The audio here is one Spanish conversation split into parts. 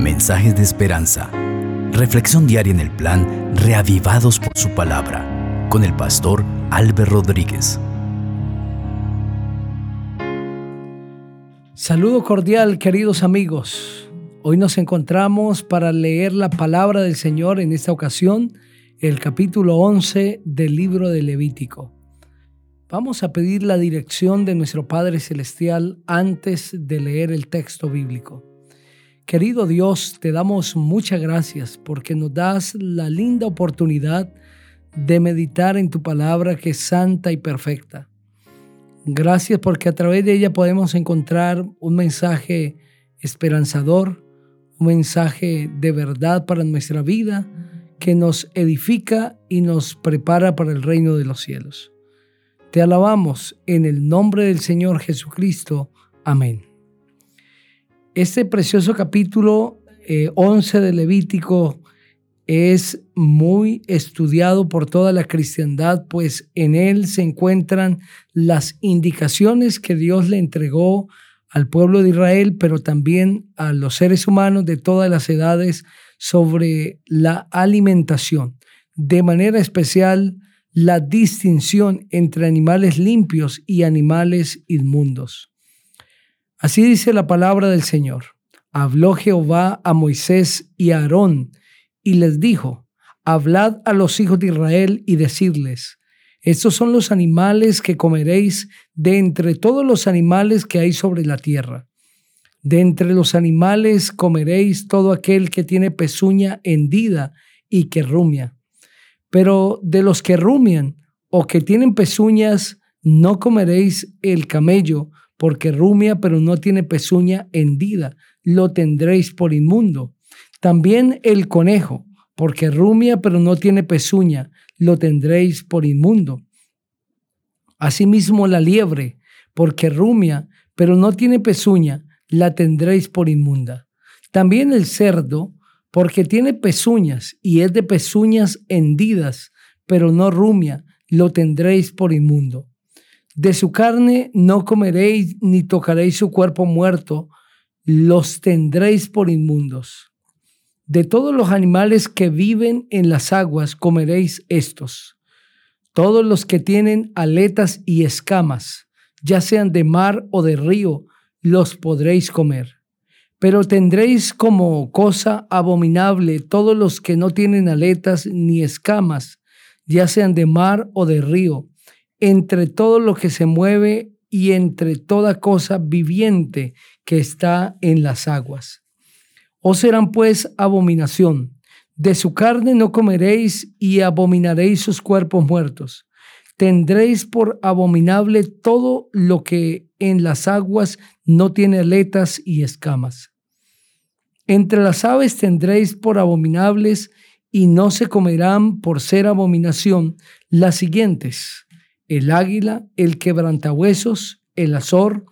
mensajes de esperanza. Reflexión diaria en el plan Reavivados por su palabra con el pastor Álvaro Rodríguez. Saludo cordial, queridos amigos. Hoy nos encontramos para leer la palabra del Señor en esta ocasión, el capítulo 11 del libro de Levítico. Vamos a pedir la dirección de nuestro Padre Celestial antes de leer el texto bíblico. Querido Dios, te damos muchas gracias porque nos das la linda oportunidad de meditar en tu palabra que es santa y perfecta. Gracias porque a través de ella podemos encontrar un mensaje esperanzador, un mensaje de verdad para nuestra vida que nos edifica y nos prepara para el reino de los cielos. Te alabamos en el nombre del Señor Jesucristo. Amén. Este precioso capítulo 11 eh, de Levítico es muy estudiado por toda la cristiandad, pues en él se encuentran las indicaciones que Dios le entregó al pueblo de Israel, pero también a los seres humanos de todas las edades sobre la alimentación. De manera especial, la distinción entre animales limpios y animales inmundos. Así dice la palabra del Señor. Habló Jehová a Moisés y a Aarón y les dijo, hablad a los hijos de Israel y decidles, estos son los animales que comeréis de entre todos los animales que hay sobre la tierra. De entre los animales comeréis todo aquel que tiene pezuña hendida y que rumia pero de los que rumian o que tienen pezuñas, no comeréis el camello, porque rumia, pero no tiene pezuña hendida, lo tendréis por inmundo. También el conejo, porque rumia, pero no tiene pezuña, lo tendréis por inmundo. Asimismo la liebre, porque rumia, pero no tiene pezuña, la tendréis por inmunda. También el cerdo, porque tiene pezuñas y es de pezuñas hendidas, pero no rumia, lo tendréis por inmundo. De su carne no comeréis ni tocaréis su cuerpo muerto, los tendréis por inmundos. De todos los animales que viven en las aguas comeréis estos. Todos los que tienen aletas y escamas, ya sean de mar o de río, los podréis comer pero tendréis como cosa abominable todos los que no tienen aletas ni escamas, ya sean de mar o de río, entre todo lo que se mueve y entre toda cosa viviente que está en las aguas. Os serán pues abominación. De su carne no comeréis y abominaréis sus cuerpos muertos. Tendréis por abominable todo lo que en las aguas no tiene aletas y escamas. Entre las aves tendréis por abominables y no se comerán por ser abominación las siguientes, el águila, el quebrantahuesos, el azor,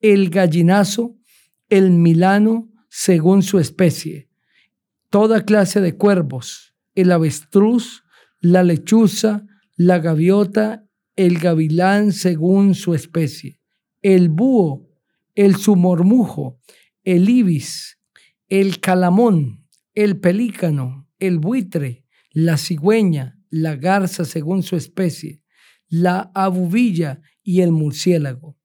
el gallinazo, el milano, según su especie, toda clase de cuervos, el avestruz, la lechuza, la gaviota, el gavilán según su especie, el búho, el sumormujo, el ibis, el calamón, el pelícano, el buitre, la cigüeña, la garza según su especie, la abubilla y el murciélago.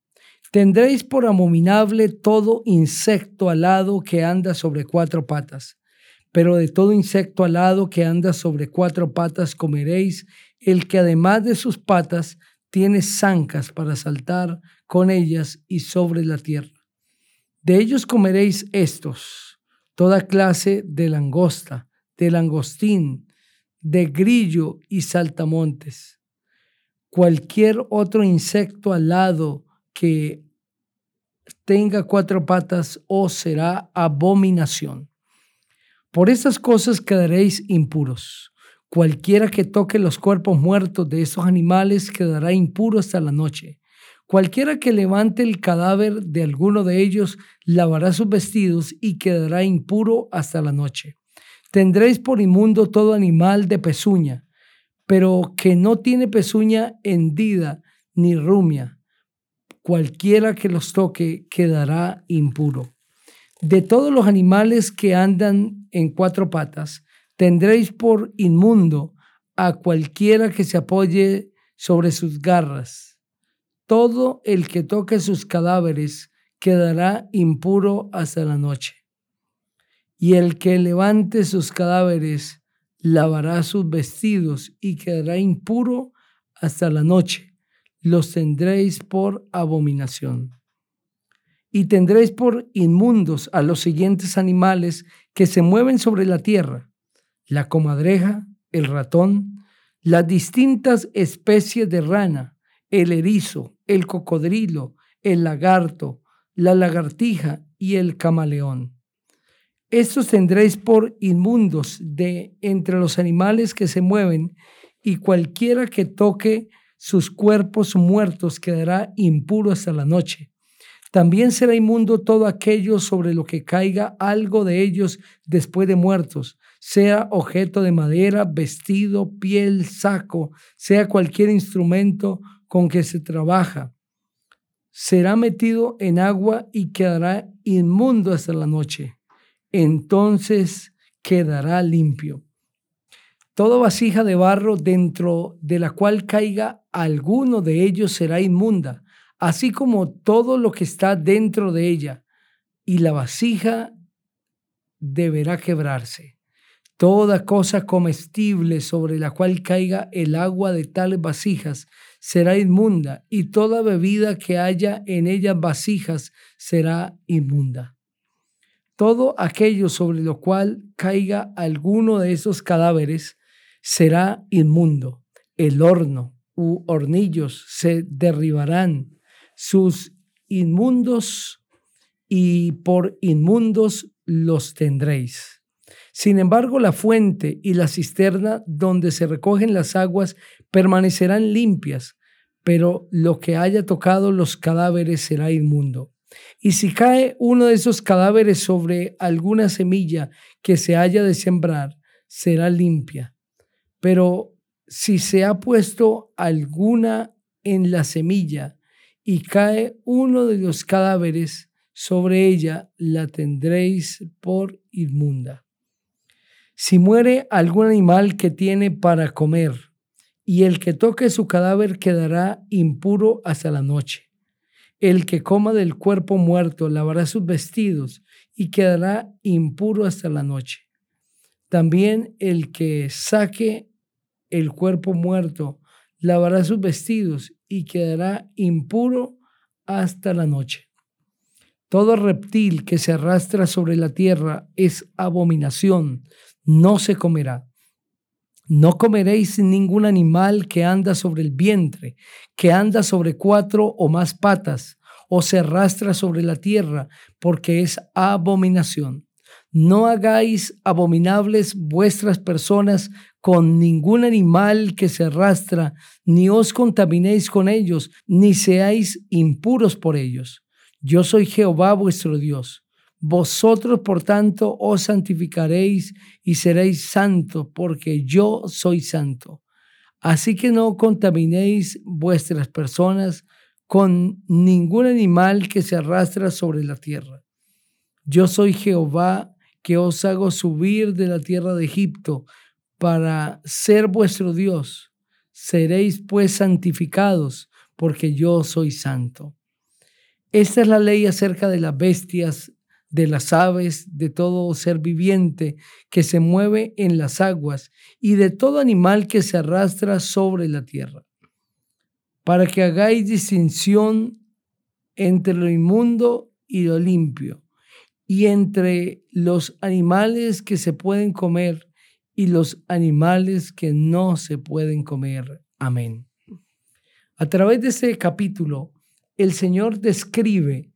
Tendréis por abominable todo insecto alado que anda sobre cuatro patas, pero de todo insecto alado que anda sobre cuatro patas comeréis el que además de sus patas tiene zancas para saltar con ellas y sobre la tierra. De ellos comeréis estos toda clase de langosta, de langostín, de grillo y saltamontes. Cualquier otro insecto alado que tenga cuatro patas os será abominación. Por estas cosas quedaréis impuros. Cualquiera que toque los cuerpos muertos de estos animales quedará impuro hasta la noche. Cualquiera que levante el cadáver de alguno de ellos lavará sus vestidos y quedará impuro hasta la noche. Tendréis por inmundo todo animal de pezuña, pero que no tiene pezuña hendida ni rumia. Cualquiera que los toque quedará impuro. De todos los animales que andan en cuatro patas, tendréis por inmundo a cualquiera que se apoye sobre sus garras. Todo el que toque sus cadáveres quedará impuro hasta la noche. Y el que levante sus cadáveres lavará sus vestidos y quedará impuro hasta la noche. Los tendréis por abominación. Y tendréis por inmundos a los siguientes animales que se mueven sobre la tierra, la comadreja, el ratón, las distintas especies de rana, el erizo, el cocodrilo, el lagarto, la lagartija y el camaleón. Estos tendréis por inmundos de entre los animales que se mueven, y cualquiera que toque sus cuerpos muertos quedará impuro hasta la noche. También será inmundo todo aquello sobre lo que caiga algo de ellos después de muertos, sea objeto de madera, vestido, piel, saco, sea cualquier instrumento con que se trabaja. Será metido en agua y quedará inmundo hasta la noche entonces quedará limpio. Toda vasija de barro dentro de la cual caiga alguno de ellos será inmunda, así como todo lo que está dentro de ella, y la vasija deberá quebrarse. Toda cosa comestible sobre la cual caiga el agua de tales vasijas será inmunda, y toda bebida que haya en ellas vasijas será inmunda todo aquello sobre lo cual caiga alguno de esos cadáveres será inmundo. El horno u hornillos se derribarán, sus inmundos y por inmundos los tendréis. Sin embargo, la fuente y la cisterna donde se recogen las aguas permanecerán limpias, pero lo que haya tocado los cadáveres será inmundo. Y si cae uno de esos cadáveres sobre alguna semilla que se haya de sembrar, será limpia. Pero si se ha puesto alguna en la semilla y cae uno de los cadáveres sobre ella, la tendréis por inmunda. Si muere algún animal que tiene para comer, y el que toque su cadáver quedará impuro hasta la noche. El que coma del cuerpo muerto lavará sus vestidos y quedará impuro hasta la noche. También el que saque el cuerpo muerto lavará sus vestidos y quedará impuro hasta la noche. Todo reptil que se arrastra sobre la tierra es abominación, no se comerá. No comeréis ningún animal que anda sobre el vientre, que anda sobre cuatro o más patas, o se arrastra sobre la tierra, porque es abominación. No hagáis abominables vuestras personas con ningún animal que se arrastra, ni os contaminéis con ellos, ni seáis impuros por ellos. Yo soy Jehová vuestro Dios. Vosotros, por tanto, os santificaréis y seréis santos, porque yo soy santo. Así que no contaminéis vuestras personas con ningún animal que se arrastra sobre la tierra. Yo soy Jehová que os hago subir de la tierra de Egipto para ser vuestro Dios. Seréis pues santificados, porque yo soy santo. Esta es la ley acerca de las bestias de las aves, de todo ser viviente que se mueve en las aguas y de todo animal que se arrastra sobre la tierra, para que hagáis distinción entre lo inmundo y lo limpio, y entre los animales que se pueden comer y los animales que no se pueden comer. Amén. A través de este capítulo, el Señor describe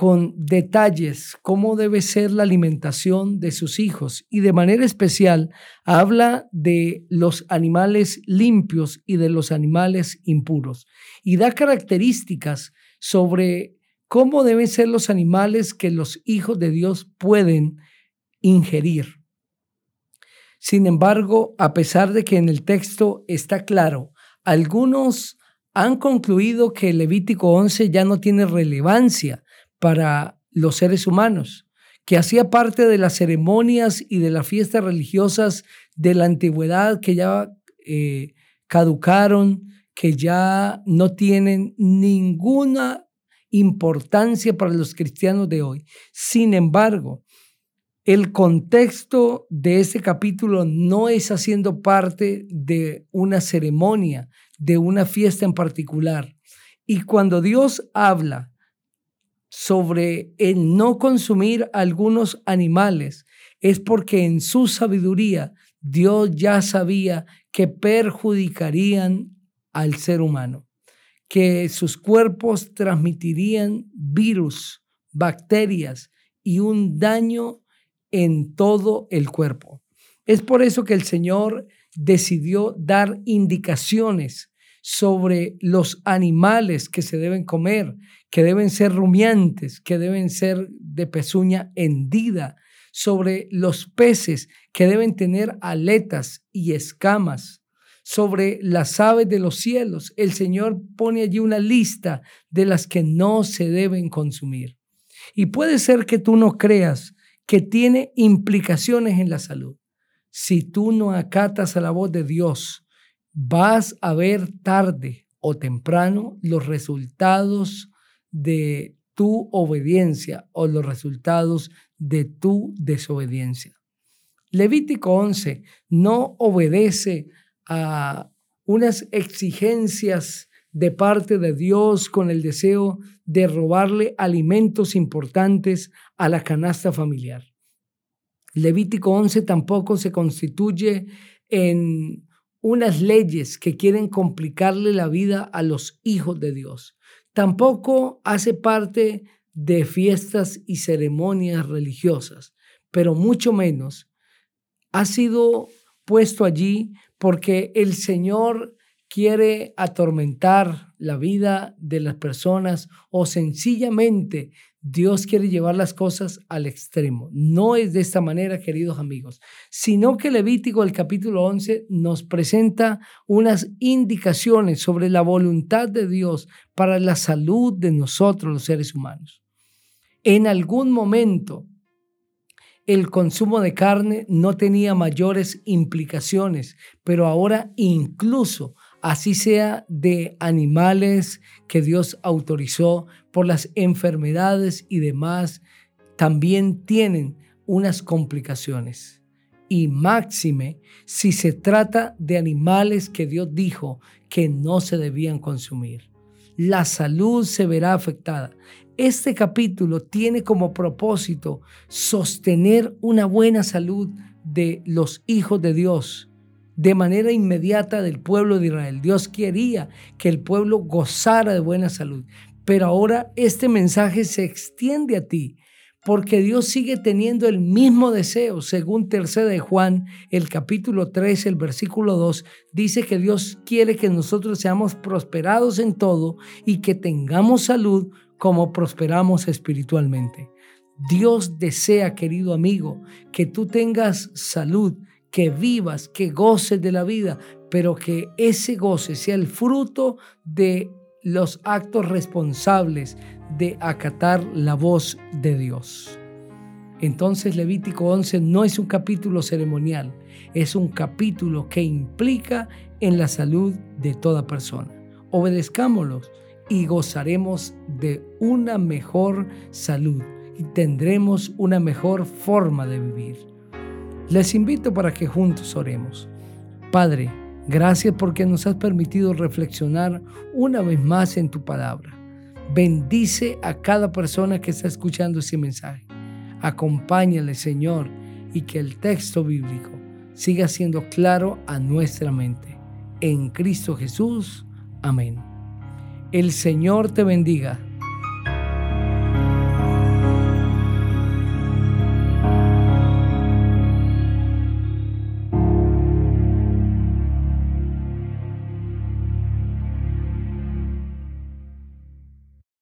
con detalles cómo debe ser la alimentación de sus hijos y de manera especial habla de los animales limpios y de los animales impuros y da características sobre cómo deben ser los animales que los hijos de Dios pueden ingerir. Sin embargo, a pesar de que en el texto está claro, algunos han concluido que Levítico 11 ya no tiene relevancia para los seres humanos, que hacía parte de las ceremonias y de las fiestas religiosas de la antigüedad que ya eh, caducaron, que ya no tienen ninguna importancia para los cristianos de hoy. Sin embargo, el contexto de este capítulo no es haciendo parte de una ceremonia, de una fiesta en particular. Y cuando Dios habla sobre el no consumir algunos animales, es porque en su sabiduría Dios ya sabía que perjudicarían al ser humano, que sus cuerpos transmitirían virus, bacterias y un daño en todo el cuerpo. Es por eso que el Señor decidió dar indicaciones sobre los animales que se deben comer, que deben ser rumiantes, que deben ser de pezuña hendida, sobre los peces que deben tener aletas y escamas, sobre las aves de los cielos. El Señor pone allí una lista de las que no se deben consumir. Y puede ser que tú no creas que tiene implicaciones en la salud. Si tú no acatas a la voz de Dios, vas a ver tarde o temprano los resultados de tu obediencia o los resultados de tu desobediencia. Levítico 11 no obedece a unas exigencias de parte de Dios con el deseo de robarle alimentos importantes a la canasta familiar. Levítico 11 tampoco se constituye en unas leyes que quieren complicarle la vida a los hijos de Dios. Tampoco hace parte de fiestas y ceremonias religiosas, pero mucho menos ha sido puesto allí porque el Señor quiere atormentar la vida de las personas o sencillamente Dios quiere llevar las cosas al extremo. No es de esta manera, queridos amigos, sino que Levítico, el capítulo 11, nos presenta unas indicaciones sobre la voluntad de Dios para la salud de nosotros, los seres humanos. En algún momento, el consumo de carne no tenía mayores implicaciones, pero ahora incluso así sea de animales que Dios autorizó por las enfermedades y demás, también tienen unas complicaciones. Y máxime si se trata de animales que Dios dijo que no se debían consumir. La salud se verá afectada. Este capítulo tiene como propósito sostener una buena salud de los hijos de Dios de manera inmediata del pueblo de Israel. Dios quería que el pueblo gozara de buena salud. Pero ahora este mensaje se extiende a ti porque Dios sigue teniendo el mismo deseo. Según tercera de Juan, el capítulo 3, el versículo 2, dice que Dios quiere que nosotros seamos prosperados en todo y que tengamos salud como prosperamos espiritualmente. Dios desea, querido amigo, que tú tengas salud, que vivas, que goces de la vida, pero que ese goce sea el fruto de los actos responsables de acatar la voz de Dios. Entonces Levítico 11 no es un capítulo ceremonial, es un capítulo que implica en la salud de toda persona. Obedezcámoslos y gozaremos de una mejor salud y tendremos una mejor forma de vivir. Les invito para que juntos oremos. Padre, gracias porque nos has permitido reflexionar una vez más en tu palabra. Bendice a cada persona que está escuchando ese mensaje. Acompáñale, Señor, y que el texto bíblico siga siendo claro a nuestra mente. En Cristo Jesús. Amén. El Señor te bendiga